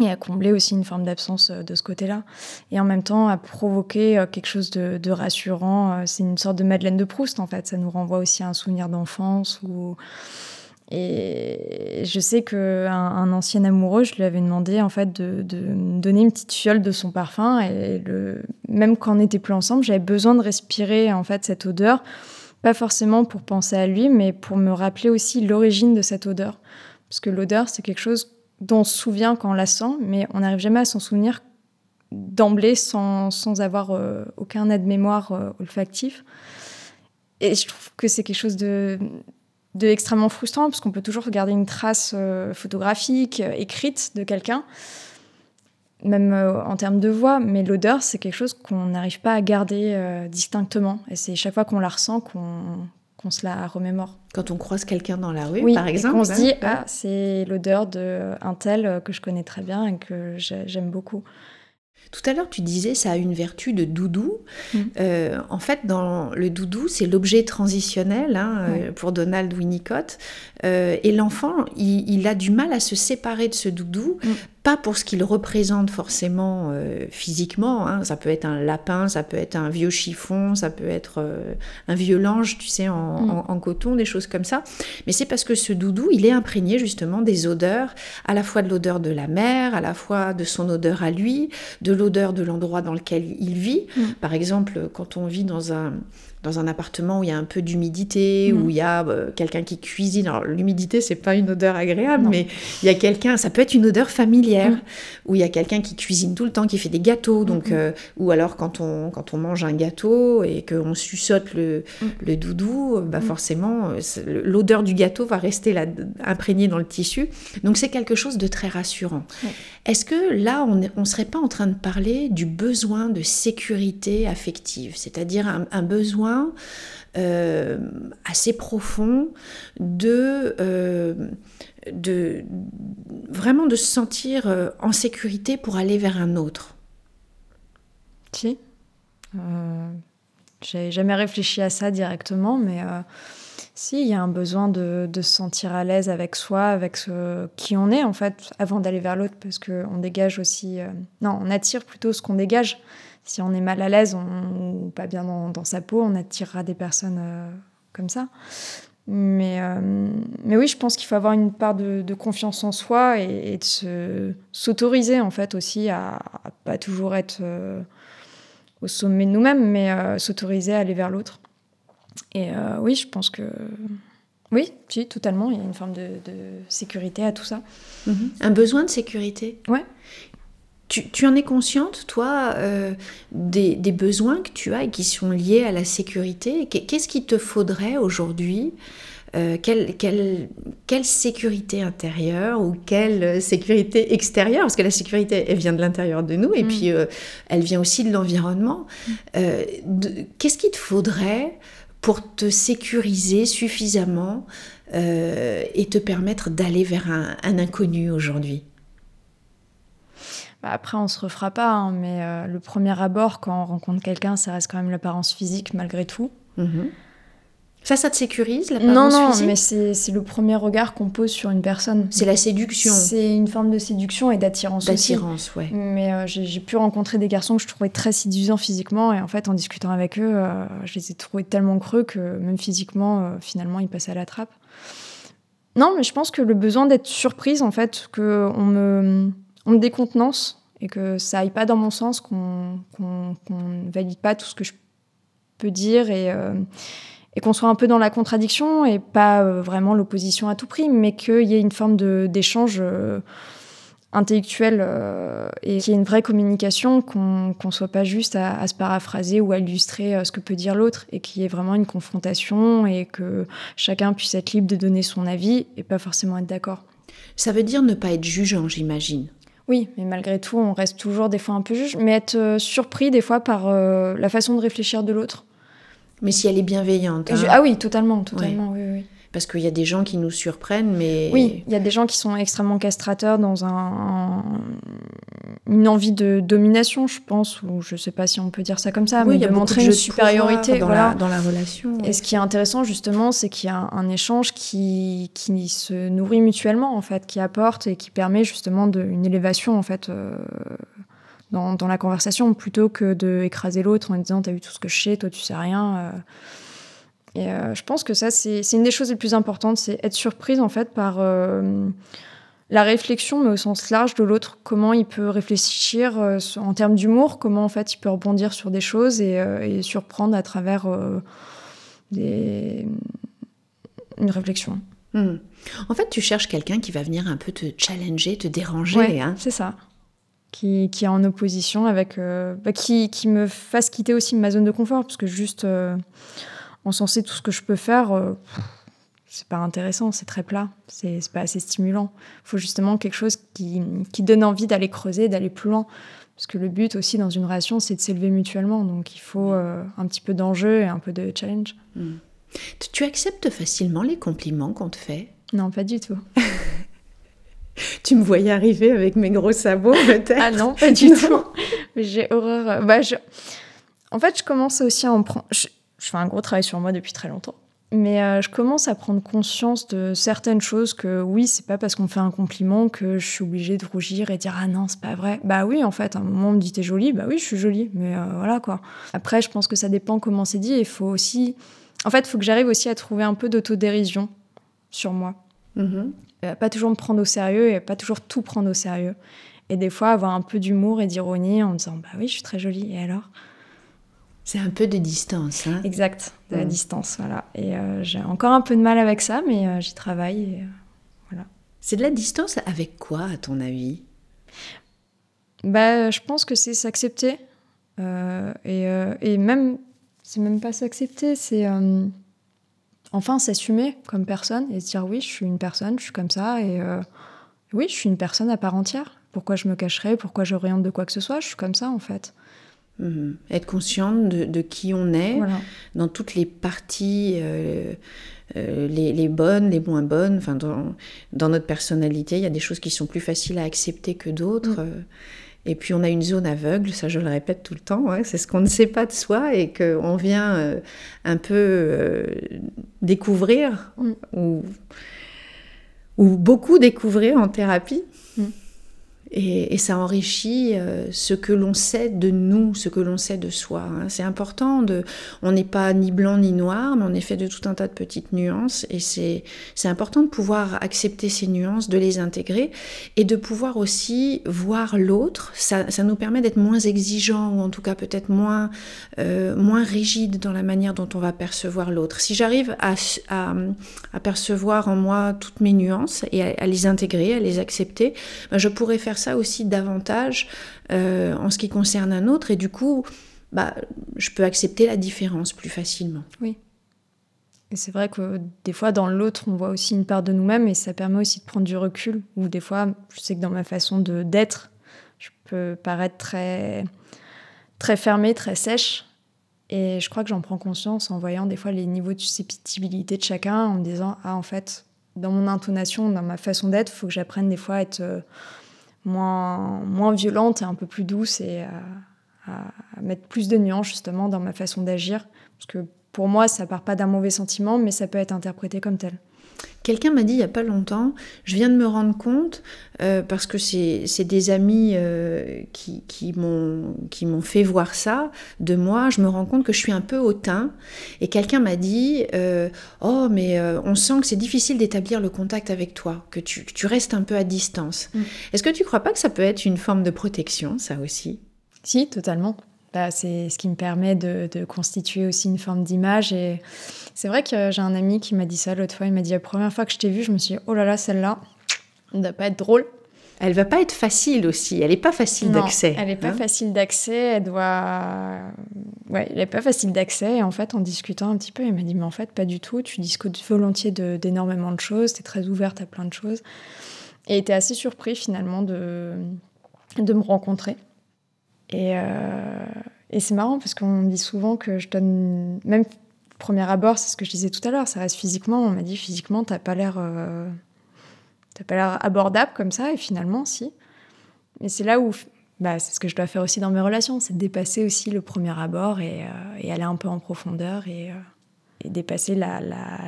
et à combler aussi une forme d'absence de ce côté-là. Et en même temps, à provoquer quelque chose de, de rassurant. C'est une sorte de Madeleine de Proust, en fait. Ça nous renvoie aussi à un souvenir d'enfance ou et je sais qu'un un ancien amoureux, je lui avais demandé en fait de, me donner une petite fiole de son parfum. Et même quand on n'était plus ensemble, j'avais besoin de respirer en fait cette odeur, pas forcément pour penser à lui, mais pour me rappeler aussi l'origine de cette odeur. Parce que l'odeur, c'est quelque chose dont on se souvient quand on la sent, mais on n'arrive jamais à s'en souvenir d'emblée sans, sans, avoir euh, aucun aide-mémoire euh, olfactif. Et je trouve que c'est quelque chose de de extrêmement frustrant parce qu'on peut toujours garder une trace photographique, écrite de quelqu'un même euh, en termes de voix, mais l'odeur, c'est quelque chose qu'on n'arrive pas à garder euh, distinctement. Et c'est chaque fois qu'on la ressent qu'on se la remémore. Quand on croise quelqu'un dans la rue, par exemple. on se dit, ah, c'est l'odeur d'un tel que je connais très bien et que j'aime beaucoup. Tout à l'heure, tu disais ça a une vertu de doudou. Mm. Euh, en fait, dans le doudou, c'est l'objet transitionnel hein, pour Donald Winnicott. et l'enfant, il, a du mal à se séparer de ce doudou mm pas pour ce qu'il représente forcément euh, physiquement. Hein. Ça peut être un lapin, ça peut être un vieux chiffon, ça peut être euh, un vieux linge, tu sais, mm. en, coton, des choses comme ça. Mais c'est parce que ce doudou, il est imprégné justement des odeurs, à la fois de l'odeur de la mer, à la fois de son odeur à lui, de l'odeur de l'endroit dans lequel il vit. Mm. Par exemple, quand on vit dans un dans un appartement où il y a un peu d'humidité, où mm. il y a euh, quelqu'un qui cuisine. Alors l'humidité, c'est pas une odeur agréable, mais il y a quelqu'un, ça peut être une odeur familière, mm. où il y a quelqu'un qui cuisine tout le temps, qui fait des gâteaux. Donc, mm, euh, ou alors quand on, quand on mange un gâteau et qu'on suçote le, le doudou, bah forcément, euh, l'odeur du gâteau va rester là, imprégnée dans le tissu. Donc c'est quelque chose de très rassurant. Est-ce que là, on ne serait pas en train de parler du besoin de sécurité affective, c'est-à-dire un besoin euh, assez profond de, euh, de vraiment de se sentir euh, en sécurité pour aller vers un autre. Si. J'ai jamais réfléchi à ça directement, mais si, il y a un besoin de, de se sentir à l'aise avec soi, avec ce, qui on est en fait, avant d'aller vers l'autre, parce qu'on dégage aussi. non, on attire plutôt ce qu'on dégage si on est mal à l'aise ou pas bien dans, sa peau, on attirera des personnes euh, comme ça. Mais, euh, mais oui, je pense qu'il faut avoir une part de, confiance en soi et, de s'autoriser en fait aussi à, à, pas toujours être euh, au sommet de nous-mêmes, mais s'autoriser à aller vers l'autre. Et oui, je pense que oui, si, totalement. Il y a une forme de, sécurité à tout ça. Mm-hmm. Un besoin de sécurité. Ouais. Tu, en es consciente, toi, euh, des, besoins que tu as et qui sont liés à la sécurité? Qu'est-ce qu'il te faudrait aujourd'hui euh, quelle, quelle, sécurité intérieure ou quelle sécurité extérieure? Parce que la sécurité, elle vient de l'intérieur de nous et mm. puis euh, elle vient aussi de l'environnement. Qu'est-ce qu'il te faudrait pour te sécuriser suffisamment et te permettre d'aller vers un inconnu aujourd'hui bah, après, on se refera pas, hein, mais euh, le premier abord, quand on rencontre quelqu'un, ça reste quand même l'apparence physique malgré tout. Mhm. Ça, ça te sécurise, l'apparence Non, non, mais c'est le premier regard qu'on pose sur une personne. C'est la séduction. C'est une forme de séduction et d'attirance aussi. D'attirance, ouais. Mais euh, j'ai pu rencontrer des garçons que je trouvais très séduisants physiquement, et en fait, en discutant avec eux, euh, je les ai trouvés tellement creux que même physiquement, finalement, ils passaient à la trappe. Non, mais je pense que le besoin d'être surprise, en fait, qu'on me on me décontenance et que ça aille pas dans mon sens, qu'on ne valide pas tout ce que je peux dire et, euh, et qu'on soit un peu dans la contradiction et pas euh, vraiment l'opposition à tout prix, mais qu'il y ait une forme d'échange euh, intellectuel et qu'il y ait une vraie communication, qu'on ne soit pas juste à, à, se paraphraser ou à illustrer ce que peut dire l'autre et qu'il y ait vraiment une confrontation et que chacun puisse être libre de donner son avis et pas forcément être d'accord. Ça veut dire ne pas être jugeant, j'imagine. Oui, mais malgré tout, on reste toujours des fois un peu juge, mais être euh, surpris des fois par euh, la façon de réfléchir de l'autre. Mais si elle est bienveillante. Hein. Ah oui, totalement, totalement, oui, oui. Parce qu'il y a des gens qui nous surprennent, mais... Oui, il y a des gens qui sont extrêmement castrateurs dans un, une envie de domination, je pense, ou je ne sais pas si on peut dire ça comme ça, mais de montrer une supériorité dans, la, dans la relation. Et ce qui est intéressant, justement, c'est qu'il y a un, échange qui, qui se nourrit mutuellement, en fait, qui apporte et qui permet justement de, une élévation, en fait... Euh, dans, dans, la conversation plutôt que d'écraser l'autre en disant t'as vu tout ce que je sais, toi tu sais rien. Euh. Et euh, je pense que ça, c'est une des choses les plus importantes, c'est être surprise en fait par euh, la réflexion, mais au sens large de l'autre, comment il peut réfléchir euh, en termes d'humour, comment en fait il peut rebondir sur des choses et, surprendre à travers des... une réflexion. Hmm. En fait, tu cherches quelqu'un qui va venir un peu te challenger, te déranger. hein. c'est ça. Qui, qui, est en opposition avec. Bah, qui, qui, me fasse quitter aussi ma zone de confort, parce que juste encenser tout ce que je peux faire, euh, c'est pas intéressant, c'est très plat, c'est pas assez stimulant. Il faut justement quelque chose qui, qui donne envie d'aller creuser, d'aller plus loin. Parce que le but aussi dans une relation, c'est de s'élever mutuellement. Donc il faut euh, un petit peu d'enjeu et un peu de challenge. Hmm. Tu acceptes facilement les compliments qu'on te fait? Non, pas du tout. [laughs] tu me voyais arriver avec mes gros sabots peut-être Ah non, pas du tout. [laughs] J'ai horreur. Bah, je... En fait, je commence aussi à en prendre. je fais un gros travail sur moi depuis très longtemps. Mais euh, je commence à prendre conscience de certaines choses que oui, c'est pas parce qu'on fait un compliment que je suis obligée de rougir et dire ah non, c'est pas vrai. Bah oui, en fait, à un moment on me dit t'es jolie, bah oui, je suis jolie, mais euh, voilà quoi. Après, je pense que ça dépend comment c'est dit. Il faut aussi, en fait, il faut que j'arrive aussi à trouver un peu d'autodérision sur moi. Mm-hmm. Pas toujours me prendre au sérieux et pas toujours tout prendre au sérieux. Et des fois avoir un peu d'humour et d'ironie en disant bah oui, je suis très jolie et alors? C'est un peu de distance. Hein? Exact, de la distance, voilà. Et euh, j'ai encore un peu de mal avec ça, mais euh, j'y travaille. Et, euh, voilà. C'est de la distance avec quoi, à ton avis? Bah, Je pense que c'est s'accepter. et, et, même, c'est même pas s'accepter, c'est enfin s'assumer comme personne et se dire oui, je suis une personne, je suis comme ça. Et oui, je suis une personne à part entière. Pourquoi je me cacherais? Pourquoi je rien de quoi que ce soit? Je suis comme ça, en fait. Mhm. Être consciente de, qui on est dans toutes les parties, euh, euh, les, bonnes, les moins bonnes. Enfin, dans, notre personnalité, il y a des choses qui sont plus faciles à accepter que d'autres. Mm. Et puis on a une zone aveugle, ça je le répète tout le temps, c'est ce qu'on ne sait pas de soi et qu'on vient euh, un peu découvrir mm. ou, ou beaucoup découvrir en thérapie. Mm. Et, ça enrichit euh, ce que l'on sait de nous, ce que l'on sait de soi. Hein. C'est important, on n'est pas ni blanc ni noir, mais on est fait de tout un tas de petites nuances. Et c'est important de pouvoir accepter ces nuances, de les intégrer et de pouvoir aussi voir l'autre. Ça, nous permet d'être moins exigeants ou en tout cas peut-être moins, euh, moins rigides dans la manière dont on va percevoir l'autre. Si j'arrive à, à, percevoir en moi toutes mes nuances et à, les intégrer, à les accepter, ben je pourrais faire ça aussi davantage euh, en ce qui concerne un autre et du coup, bah, je peux accepter la différence plus facilement. Oui. Et c'est vrai que des fois, dans l'autre, on voit aussi une part de nous-mêmes et ça permet aussi de prendre du recul. Ou des fois, je sais que dans ma façon de d'être, je peux paraître très, très fermée, très sèche. Et je crois que j'en prends conscience en voyant des fois les niveaux de susceptibilité de chacun, en me disant, ah, en fait, dans mon intonation, dans ma façon d'être, il faut que j'apprenne des fois à être euh, moins, moins violente et un peu plus douce et à, mettre plus de nuances justement dans ma façon d'agir. Parce que pour moi, ça part pas d'un mauvais sentiment, mais ça peut être interprété comme tel. Quelqu'un m'a dit il n'y a pas longtemps, je viens de me rendre compte, euh, parce que c'est des amis euh, qui, qui m'ont fait voir ça de moi, je me rends compte que je suis un peu hautain. Et quelqu'un m'a dit, euh, oh mais on sent que c'est difficile d'établir le contact avec toi, que tu, tu restes un peu à distance. Mm. Est-ce que tu ne crois pas que ça peut être une forme de protection, ça aussi? Si, totalement. C'est ce qui me permet de, de constituer aussi une forme d'image et c'est vrai que j'ai un ami qui m'a dit ça l'autre fois. Il m'a dit la première fois que je t'ai vu, je me suis dit, oh là là, celle-là, elle ne doit pas être drôle. Elle va pas être facile aussi. Elle n'est pas facile d'accès. Elle n'est pas hein. facile d'accès. Elle doit. Ouais, elle n'est pas facile d'accès. Et en fait, en discutant un petit peu, il m'a dit Mais en fait, pas du tout. Tu discutes volontiers d'énormément de, choses. Tu es très ouverte à plein de choses. Et était assez surpris finalement de, de me rencontrer. Et, euh, et c'est marrant parce qu'on me dit souvent que je donne. Même premier abord, c'est ce que je disais tout à l'heure, ça reste physiquement. On m'a dit physiquement, t'as pas l'air, euh, pas l'air abordable comme ça, et finalement, si. Mais c'est là où, bah, c'est ce que je dois faire aussi dans mes relations, c'est dépasser aussi le premier abord et, euh, aller un peu en profondeur et, dépasser la,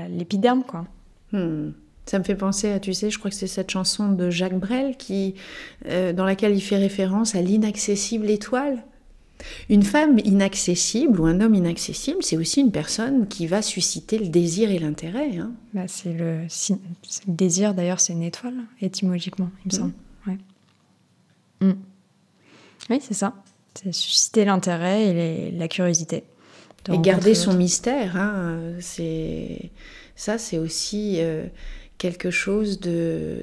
l'épiderme, quoi. Hmm. Ça me fait penser à, tu sais, je crois que c'est cette chanson de Jacques Brel qui, dans laquelle il fait référence à l'inaccessible étoile. Une femme inaccessible ou un homme inaccessible, c'est aussi une personne qui va susciter le désir et l'intérêt. Hein. Bah, c'est le, désir, d'ailleurs, c'est une étoile, étymologiquement, il me mm. semble. Mm. Oui, c'est ça. C'est susciter l'intérêt et la curiosité. Et garder son mystère, hein, c'est ça, c'est aussi euh, quelque chose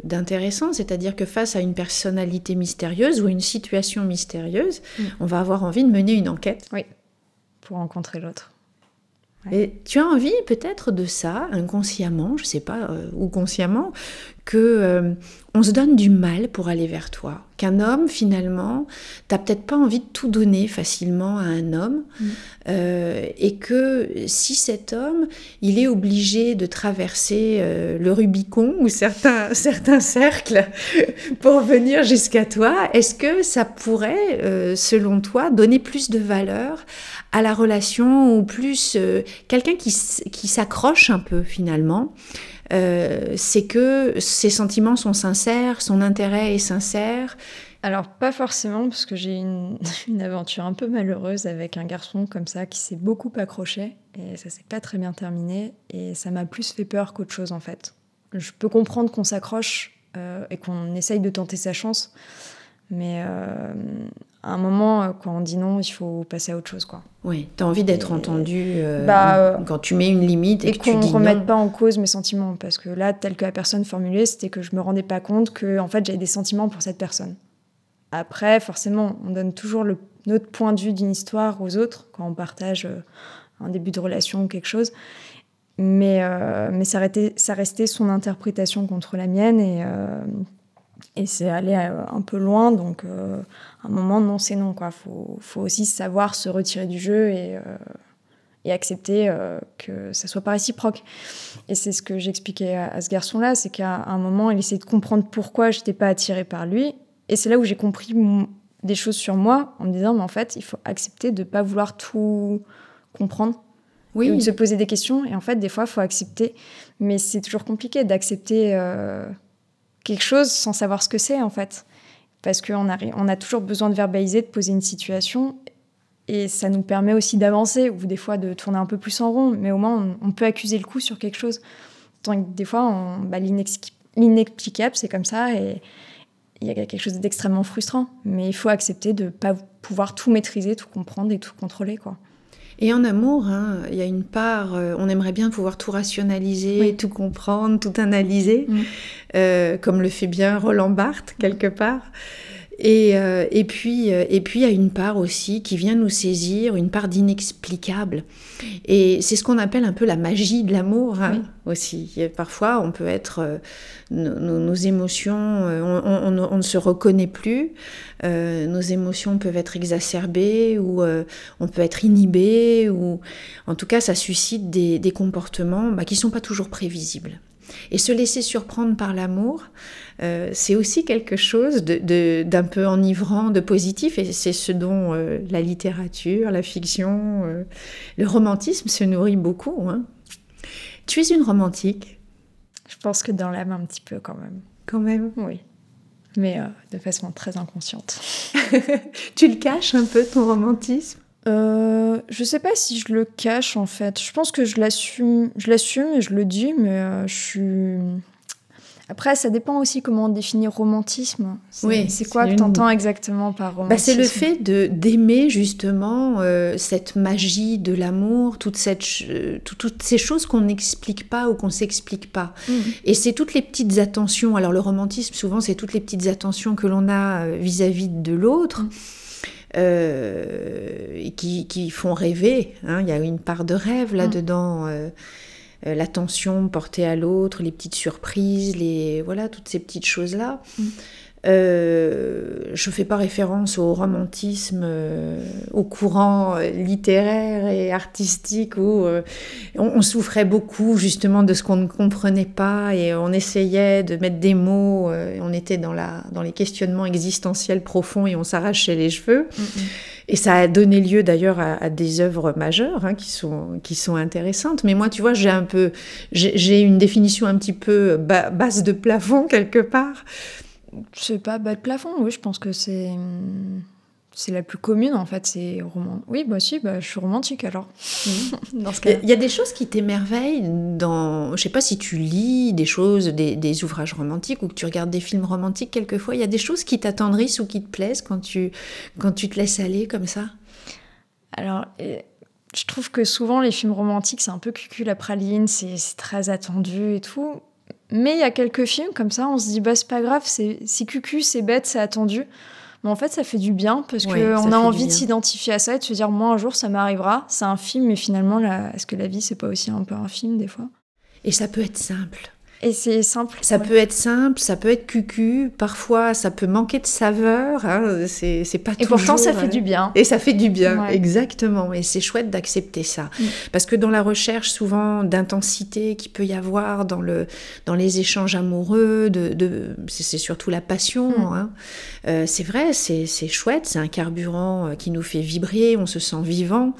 d'intéressant, c'est-à-dire que face à une personnalité mystérieuse ou une situation mystérieuse, mm. on va avoir envie de mener une enquête. Oui, pour rencontrer l'autre. Et tu as envie peut-être de ça, inconsciemment, je sais pas, euh, ou consciemment, que euh, on se donne du mal pour aller vers toi. Qu'un homme, finalement, t'as peut-être pas envie de tout donner facilement à un homme, Mm. euh, et que si cet homme, il est obligé de traverser euh, le Rubicon ou certains, [laughs] certains cercles [laughs] pour venir jusqu'à toi, est-ce que ça pourrait, selon toi, donner plus de valeur à la relation ou plus quelqu'un qui, qui s'accroche un peu finalement euh, c'est que ses sentiments sont sincères, son intérêt est sincère. Alors, pas forcément, parce que j'ai une, [laughs] une aventure un peu malheureuse avec un garçon comme ça qui s'est beaucoup accroché et ça s'est pas très bien terminé et ça m'a plus fait peur qu'autre chose en fait. Je peux comprendre qu'on s'accroche euh, et qu'on essaye de tenter sa chance, mais euh, à un moment, euh, quand on dit non, il faut passer à autre chose quoi. Oui, tu as envie d'être entendu euh, Bah, quand tu mets une limite et, Et que tu qu'on ne remette non. pas en cause mes sentiments, parce que là, tel que la personne formulée, c'était que je me rendais pas compte que en fait j'avais des sentiments pour cette personne. Après, forcément, on donne toujours le, notre point de vue d'une histoire aux autres quand on partage un début de relation ou quelque chose. Mais, euh, mais ça, restait, ça restait son interprétation contre la mienne et, et c'est allé euh, un peu loin. Donc, euh, à un moment, non, c'est non. Il faut, faut aussi savoir se retirer du jeu et, euh, et accepter euh, que ça soit pas réciproque. Et c'est ce que j'expliquais à, à ce garçon-là, c'est qu'à un moment, il essayait de comprendre pourquoi j'étais pas attirée par lui. Et c'est là où j'ai compris des choses sur moi en me disant, mais en fait, il faut accepter de pas vouloir tout comprendre Oui, et de se poser des questions. Et en fait, des fois, il faut accepter. Mais c'est toujours compliqué d'accepter quelque chose sans savoir ce que c'est, en fait. Parce qu'on a, on a toujours besoin de verbaliser, de poser une situation. Et ça nous permet aussi d'avancer, ou des fois de tourner un peu plus en rond. Mais au moins, on, peut accuser le coup sur quelque chose. Tant que des fois, bah, l'inexpli- l'inexplicable, c'est comme ça. Et il y a quelque chose d'extrêmement frustrant. Mais il faut accepter de ne pas pouvoir tout maîtriser, tout comprendre et tout contrôler, quoi. Et en amour, hein, il y a une part, euh, on aimerait bien pouvoir tout rationaliser, Oui. tout comprendre, tout analyser, Mm. euh, comme le fait bien Roland Barthes quelque part. Et, euh, et puis, euh, et puis il y a une part aussi qui vient nous saisir, une part d'inexplicable. Et c'est ce qu'on appelle un peu la magie de l'amour hein, aussi. Et parfois, on peut être, euh, nos, nos- émotions, euh, on, on- on ne se reconnaît plus. Euh, nos émotions peuvent être exacerbées ou euh, on peut être inhibé ou en tout cas ça suscite des, des comportements bah, qui sont pas toujours prévisibles. Et se laisser surprendre par l'amour, euh, c'est aussi quelque chose de- de- d'un peu enivrant, de positif, et c'est ce dont euh, la littérature, la fiction, euh, le romantisme se nourrit beaucoup. hein. Tu es une romantique, Je pense que dans l'âme, un petit peu quand même. quand même? Oui. Mais de façon très inconsciente. [laughs] Tu le caches un peu, ton romantisme? Euh, je sais pas si je le cache en fait. Je pense que je l'assume, je l'assume et je le dis, mais euh, je suis. Après, ça dépend aussi comment on définit romantisme. C'est, Oui, c'est quoi que tu entends exactement par Bah, romantisme c'est le fait de d'aimer justement euh, cette magie de l'amour, toute cette ch- euh, tout- toutes ces choses qu'on n'explique pas ou qu'on s'explique pas. Mm. Et c'est toutes les petites attentions. Alors le romantisme, souvent, c'est toutes les petites attentions que l'on a vis-à-vis de l'autre. Mm. Euh, qui, qui font rêver. hein. Il y a une part de rêve là-dedans. euh, euh, l'attention portée à l'autre, les petites surprises, les voilà toutes ces petites choses là. Mm. Euh, je fais pas référence au romantisme, euh, au courant euh, littéraire et artistique où euh, on, on souffrait beaucoup justement de ce qu'on ne comprenait pas et on essayait de mettre des mots. euh, on était dans la dans les questionnements existentiels profonds et on s'arrachait les cheveux. Mm, mm. Et ça a donné lieu d'ailleurs à, des œuvres majeures hein, qui, sont, qui sont intéressantes. Mais moi, tu vois, j'ai un peu, j'ai une définition un petit peu ba- basse de plafond quelque part. Je pas, bas de plafond, oui, je pense que c'est. C'est la plus commune en fait, c'est roman. Oui, bah si, bah, je suis romantique alors. [laughs] Dans ce Il y a- cas il y, a des choses qui t'émerveillent dans, je sais pas si tu lis des choses, des, des ouvrages romantiques ou que tu regardes des films romantiques quelquefois. Il y a des choses qui t'attendrissent ou qui te plaisent quand tu, quand tu te laisses aller comme ça? Alors, et je trouve que souvent les films romantiques, c'est un peu cucul la praline, c'est c'est très attendu et tout. Mais il y a quelques films comme ça, on se dit, bah c'est pas grave, c'est c'est cucu, c'est bête, c'est attendu. Mais en fait, ça fait du bien parce qu'on a envie de s'identifier à ça et de se dire, moi, un jour, ça m'arrivera. C'est un film, mais finalement, est-ce que la vie, c'est pas aussi un peu un film des fois? Et ça peut être simple. Et c'est simple. Ça peut être simple, ça peut être cucu, parfois ça peut manquer de saveur, hein, c'est pas Et pourtant ça fait du bien. Et ça fait du bien, exactement. Et c'est chouette d'accepter ça. Mm. Parce que dans la recherche souvent d'intensité qu'il peut y avoir dans, le, dans les échanges amoureux, de, de c'est surtout la passion, mm. hein. euh, c'est vrai, c'est chouette, c'est un carburant euh, qui nous fait vibrer, on se sent vivant.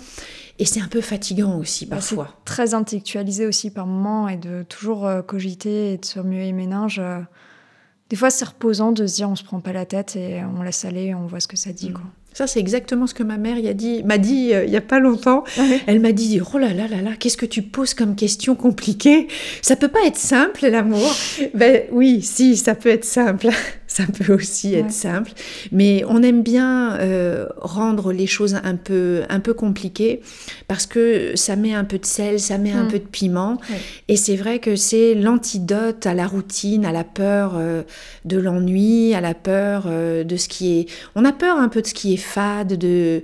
Et c'est un peu fatigant aussi bah, parfois. très intellectualisé aussi par moments et de toujours euh, cogiter et de se remuer les méninges. Euh. des fois, c'est reposant de se dire on se prend pas la tête et on laisse aller, on voit ce que ça dit. Mm. Quoi. Ça, c'est exactement ce que ma mère m'a dit, m'a dit euh, il y a pas longtemps. Elle m'a dit oh là là là là, qu'est-ce que tu poses comme question compliquée? Ça peut pas être simple l'amour. ben oui, si, ça peut être simple. Ça peut aussi être simple, mais on aime bien euh, rendre les choses un peu un peu compliquées parce que ça met un peu de sel, ça met un mm. peu de piment. Et c'est vrai que c'est l'antidote à la routine, à la peur euh, de l'ennui, à la peur de ce qui est. On a peur un peu de ce qui est fade, de...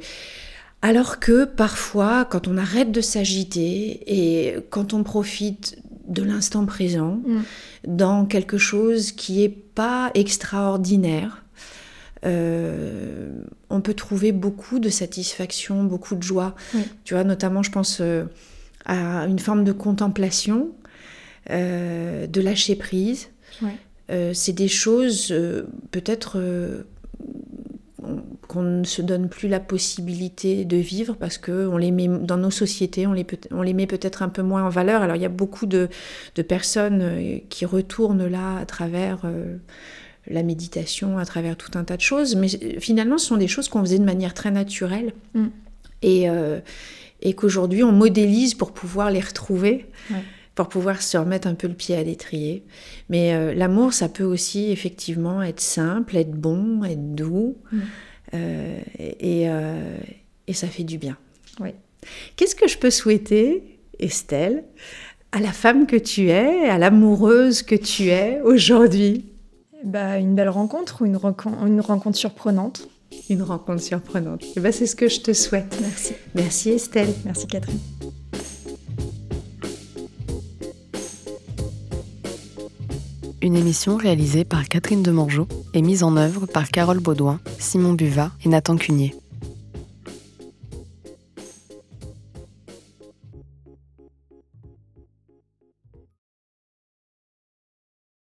Alors que parfois, quand on arrête de s'agiter et quand on profite de l'instant présent, mm. dans quelque chose qui n'est pas extraordinaire, euh, on peut trouver beaucoup de satisfaction, beaucoup de joie. Tu vois, notamment, je pense euh, à une forme de contemplation, euh, de lâcher prise. c'est des choses peut-être qu'on ne se donne plus la possibilité de vivre parce que on les met dans nos sociétés, on les, on les met peut-être un peu moins en valeur. Alors il y a beaucoup de, personnes euh, qui retournent là à travers euh, la méditation, à travers tout un tas de choses, mais euh, finalement ce sont des choses qu'on faisait de manière très naturelle mm. et, et qu'aujourd'hui on modélise pour pouvoir les retrouver. pour pouvoir se remettre un peu le pied à l'étrier. Mais l'amour, ça peut aussi effectivement être simple, être bon, être doux. Mm. Euh, et, euh, et, ça fait du bien. Oui. Qu'est-ce que je peux souhaiter, Estelle, à la femme que tu es, à l'amoureuse que tu es aujourd'hui? Bah, Une belle rencontre ou une, une rencontre surprenante Une rencontre surprenante. Et bah, c'est ce que je te souhaite. Merci. Merci Estelle. Merci Catherine. Une émission réalisée par Catherine Demangeau et mise en œuvre par Carole Baudouin, Simon Buvat et Nathan Cunier.